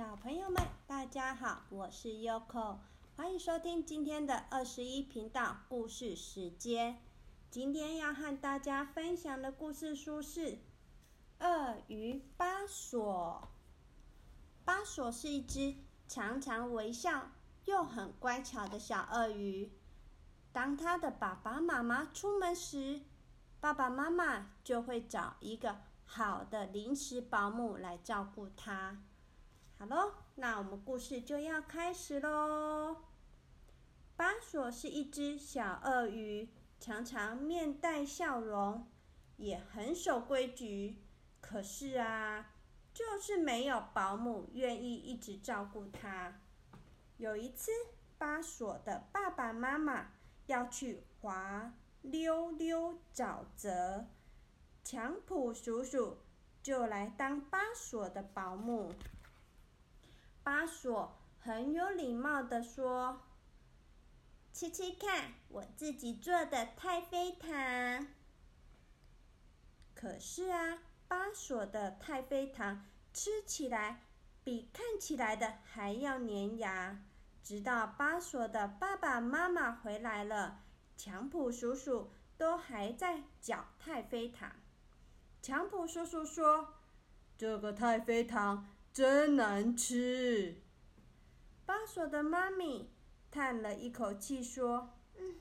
小朋友们，大家好，我是 Yoko，欢迎收听今天的二十一频道故事时间。今天要和大家分享的故事书是《鳄鱼巴索》。巴索是一只常常微笑又很乖巧的小鳄鱼。当他的爸爸妈妈出门时，爸爸妈妈就会找一个好的临时保姆来照顾他。好喽，那我们故事就要开始喽。巴索是一只小鳄鱼，常常面带笑容，也很守规矩。可是啊，就是没有保姆愿意一直照顾它。有一次，巴索的爸爸妈妈要去滑溜溜沼泽，强普叔叔就来当巴索的保姆。巴索很有礼貌的说：“吃吃看，我自己做的太妃糖。”可是啊，巴索的太妃糖吃起来比看起来的还要粘牙。直到巴索的爸爸妈妈回来了，强普叔叔都还在嚼太妃糖。强普叔叔说：“这个太妃糖。”真难吃。巴索的妈咪叹了一口气说：“嗯，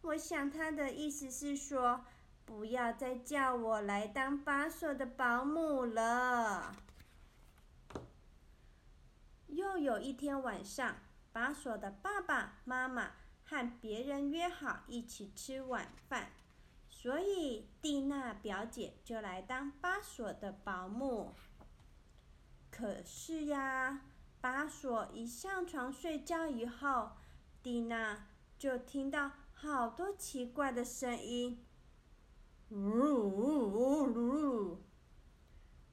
我想他的意思是说，不要再叫我来当巴索的保姆了。”又有一天晚上，巴索的爸爸妈妈和别人约好一起吃晚饭，所以蒂娜表姐就来当巴索的保姆。可是呀，巴索一上床睡觉以后，蒂娜就听到好多奇怪的声音。呜呜呜！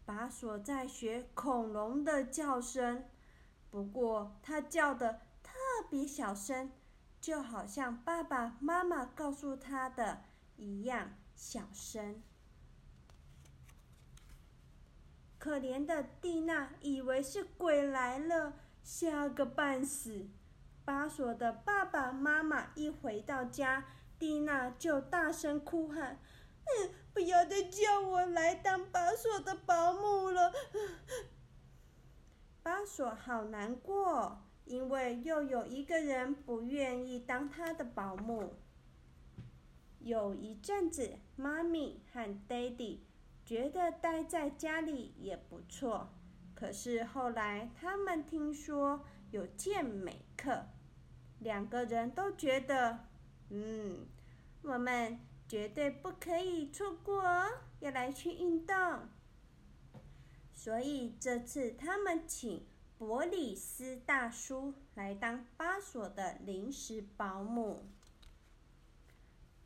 巴索在学恐龙的叫声，不过他叫的特别小声，就好像爸爸妈妈告诉他的一样小声。可怜的蒂娜以为是鬼来了，吓个半死。巴索的爸爸妈妈一回到家，蒂娜就大声哭喊：“嗯，不要再叫我来当巴索的保姆了！”巴索好难过，因为又有一个人不愿意当他的保姆。有一阵子，妈咪和爹地。觉得待在家里也不错，可是后来他们听说有健美课，两个人都觉得，嗯，我们绝对不可以错过哦，要来去运动。所以这次他们请伯里斯大叔来当巴索的临时保姆。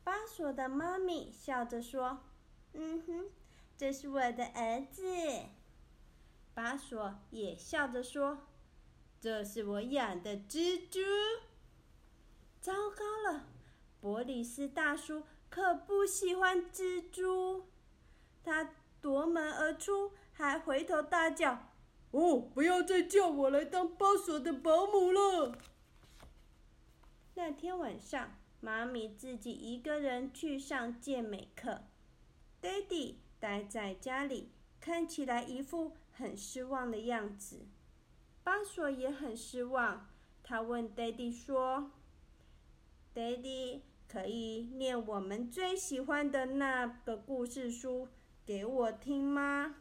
巴索的妈咪笑着说：“嗯哼。”这是我的儿子，巴索也笑着说：“这是我养的蜘蛛。”糟糕了，伯里斯大叔可不喜欢蜘蛛，他夺门而出，还回头大叫：“哦，不要再叫我来当巴索的保姆了！”那天晚上，妈咪自己一个人去上健美课，爹地。待在家里，看起来一副很失望的样子。巴索也很失望，他问爹地说：“爹地，可以念我们最喜欢的那个故事书给我听吗？”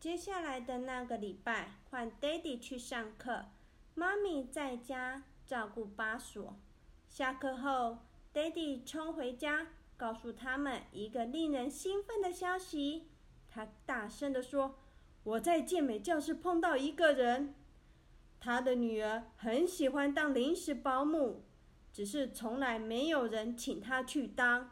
接下来的那个礼拜，换爹地去上课，妈咪在家照顾巴索。下课后，爹地冲回家。告诉他们一个令人兴奋的消息，他大声地说：“我在健美教室碰到一个人，他的女儿很喜欢当临时保姆，只是从来没有人请他去当。”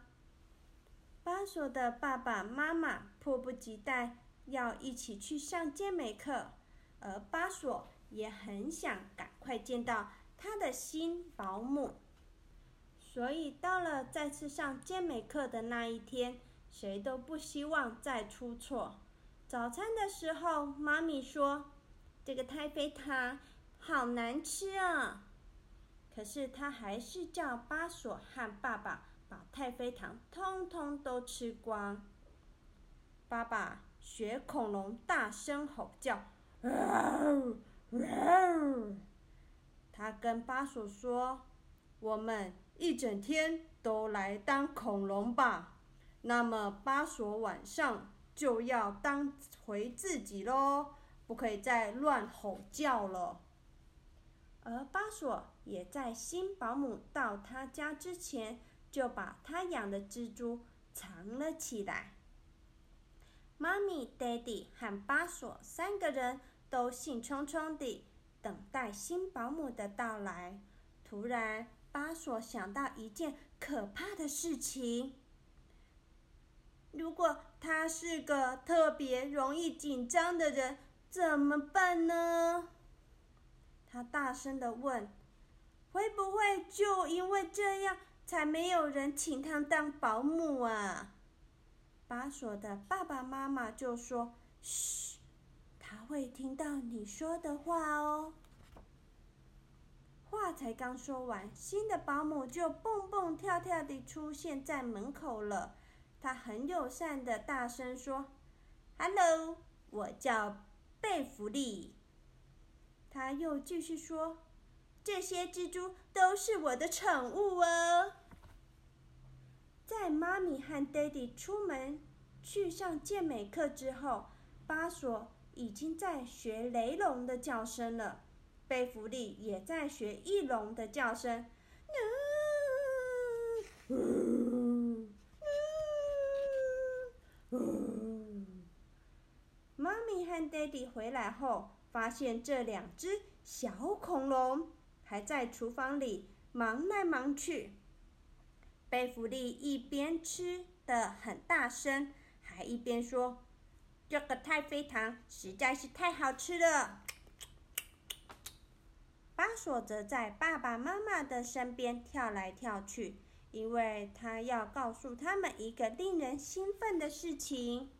巴索的爸爸妈妈迫不及待要一起去上健美课，而巴索也很想赶快见到他的新保姆。所以到了再次上健美课的那一天，谁都不希望再出错。早餐的时候，妈咪说：“这个太妃糖好难吃啊！可是他还是叫巴索和爸爸把太妃糖通通都吃光。爸爸学恐龙大声吼叫，他跟巴索说：“我们一整天都来当恐龙吧。”那么巴索晚上就要当回自己喽，不可以再乱吼叫了。而巴索也在新保姆到他家之前，就把他养的蜘蛛藏了起来。妈咪、爹地和巴索三个人都兴冲冲地等待新保姆的到来。突然，巴索想到一件可怕的事情：如果他是个特别容易紧张的人，怎么办呢？他大声的问：“会不会就因为这样，才没有人请他当保姆啊？”巴索的爸爸妈妈就说：“嘘，他会听到你说的话哦。”才刚说完，新的保姆就蹦蹦跳跳地出现在门口了。他很友善的大声说：“Hello，我叫贝弗利。”他又继续说：“这些蜘蛛都是我的宠物哦。”在妈咪和爹地出门去上健美课之后，巴索已经在学雷龙的叫声了。贝弗利也在学翼龙的叫声。妈咪和爹地回来后。发现这两只小恐龙还在厨房里忙来忙去。贝弗利一边吃的很大声，还一边说：“这个太妃糖实在是太好吃了。”巴索则在爸爸妈妈的身边跳来跳去，因为他要告诉他们一个令人兴奋的事情。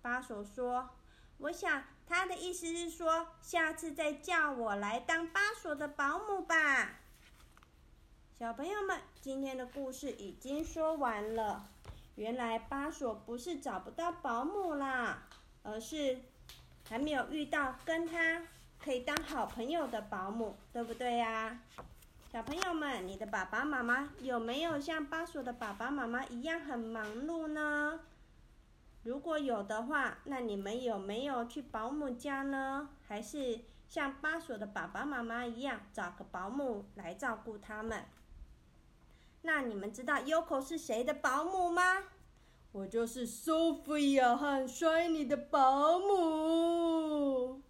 巴索说：“我想。”他的意思是说，下次再叫我来当巴索的保姆吧。小朋友们，今天的故事已经说完了。原来巴索不是找不到保姆啦，而是还没有遇到跟他可以当好朋友的保姆，对不对呀？小朋友们，你的爸爸妈妈有没有像巴索的爸爸妈妈一样很忙碌呢？如果有的话，那你们有没有去保姆家呢？还是像巴索的爸爸妈妈一样找个保姆来照顾他们？那你们知道 Yoko 是谁的保姆吗？我就是 Sophia 和 Shiny 的保姆。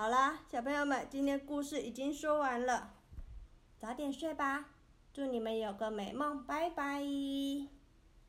好啦，小朋友们，今天故事已经说完了，早点睡吧。祝你们有个美梦，拜拜。